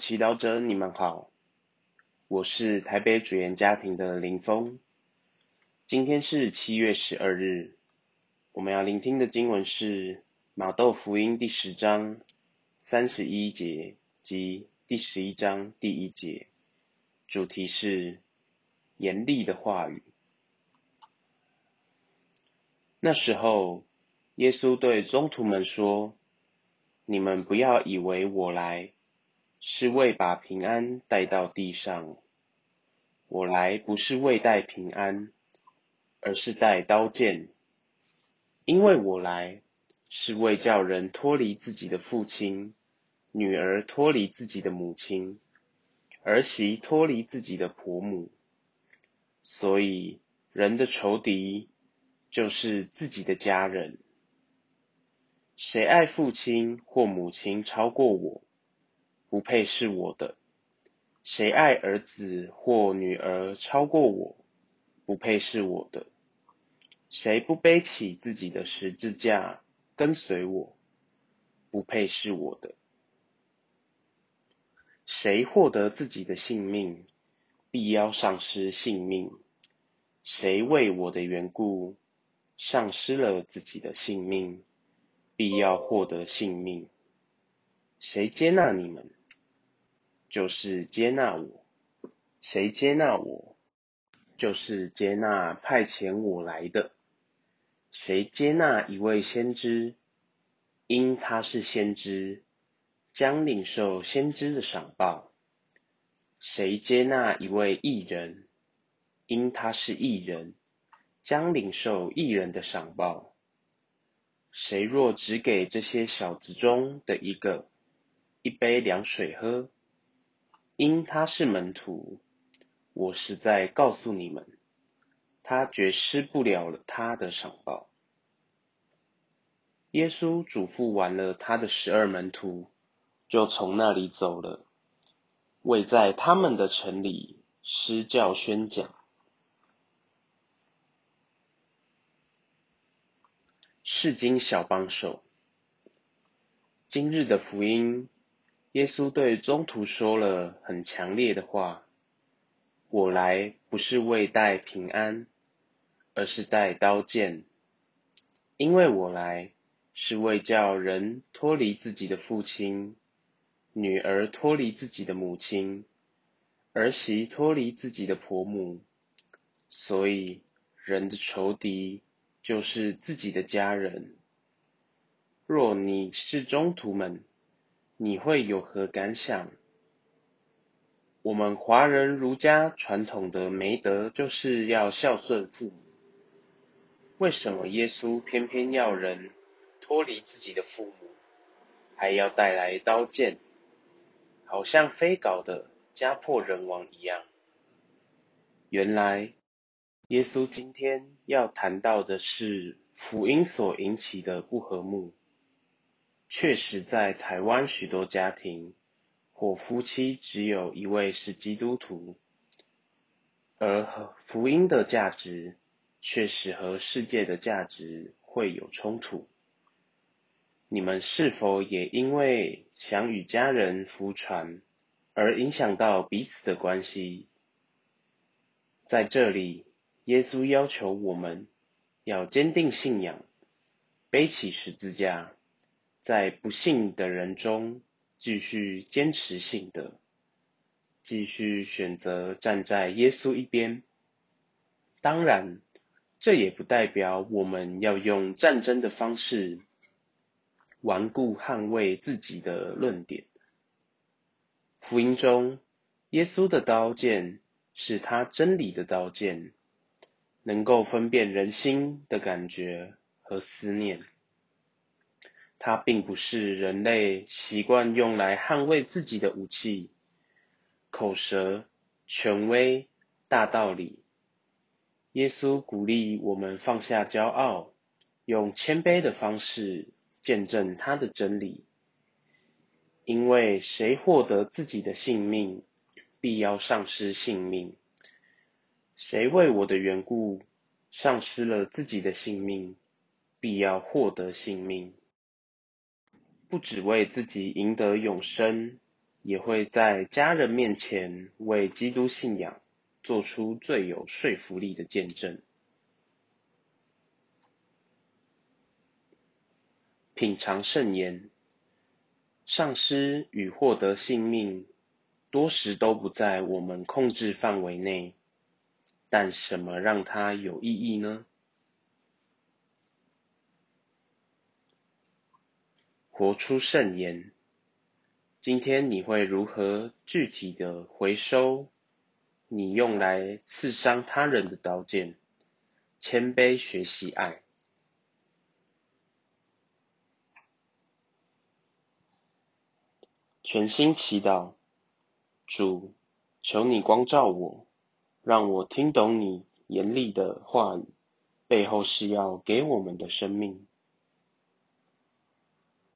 祈祷者，你们好，我是台北主言家庭的林峰。今天是七月十二日，我们要聆听的经文是马窦福音第十章三十一节及第十一章第一节，主题是严厉的话语。那时候，耶稣对宗徒们说：“你们不要以为我来。”是为把平安带到地上。我来不是为带平安，而是带刀剑。因为我来是为叫人脱离自己的父亲，女儿脱离自己的母亲，儿媳脱离自己的婆母。所以人的仇敌就是自己的家人。谁爱父亲或母亲超过我？不配是我的，谁爱儿子或女儿超过我，不配是我的。谁不背起自己的十字架跟随我，不配是我的。谁获得自己的性命，必要丧失性命；谁为我的缘故丧失了自己的性命，必要获得性命。谁接纳你们？就是接纳我，谁接纳我，就是接纳派遣我来的。谁接纳一位先知，因他是先知，将领受先知的赏报；谁接纳一位艺人，因他是艺人，将领受艺人的赏报。谁若只给这些小子中的一个一杯凉水喝，因他是门徒，我实在告诉你们，他绝失不了了他的赏报。耶稣嘱咐完了他的十二门徒，就从那里走了，为在他们的城里施教宣讲。世经小帮手，今日的福音。耶稣对中途说了很强烈的话：“我来不是为带平安，而是带刀剑。因为我来是为叫人脱离自己的父亲，女儿脱离自己的母亲，儿媳脱离自己的婆母。所以人的仇敌就是自己的家人。若你是中途们。”你会有何感想？我们华人儒家传统的美德就是要孝顺父母，为什么耶稣偏偏要人脱离自己的父母，还要带来刀剑，好像非搞的家破人亡一样？原来，耶稣今天要谈到的是福音所引起的不和睦。确实，在台湾许多家庭或夫妻只有一位是基督徒，而福音的价值确实和世界的价值会有冲突。你们是否也因为想与家人服传而影响到彼此的关系？在这里，耶稣要求我们要坚定信仰，背起十字架。在不幸的人中，继续坚持信德，继续选择站在耶稣一边。当然，这也不代表我们要用战争的方式顽固捍卫自己的论点。福音中，耶稣的刀剑是他真理的刀剑，能够分辨人心的感觉和思念。它并不是人类习惯用来捍卫自己的武器，口舌、权威、大道理。耶稣鼓励我们放下骄傲，用谦卑的方式见证他的真理。因为谁获得自己的性命，必要丧失性命；谁为我的缘故丧失了自己的性命，必要获得性命。不只为自己赢得永生，也会在家人面前为基督信仰做出最有说服力的见证。品尝圣言，丧失与获得性命，多时都不在我们控制范围内。但什么让它有意义呢？活出圣言。今天你会如何具体的回收你用来刺伤他人的刀剑？谦卑学习爱。全心祈祷，主，求你光照我，让我听懂你严厉的话语背后是要给我们的生命。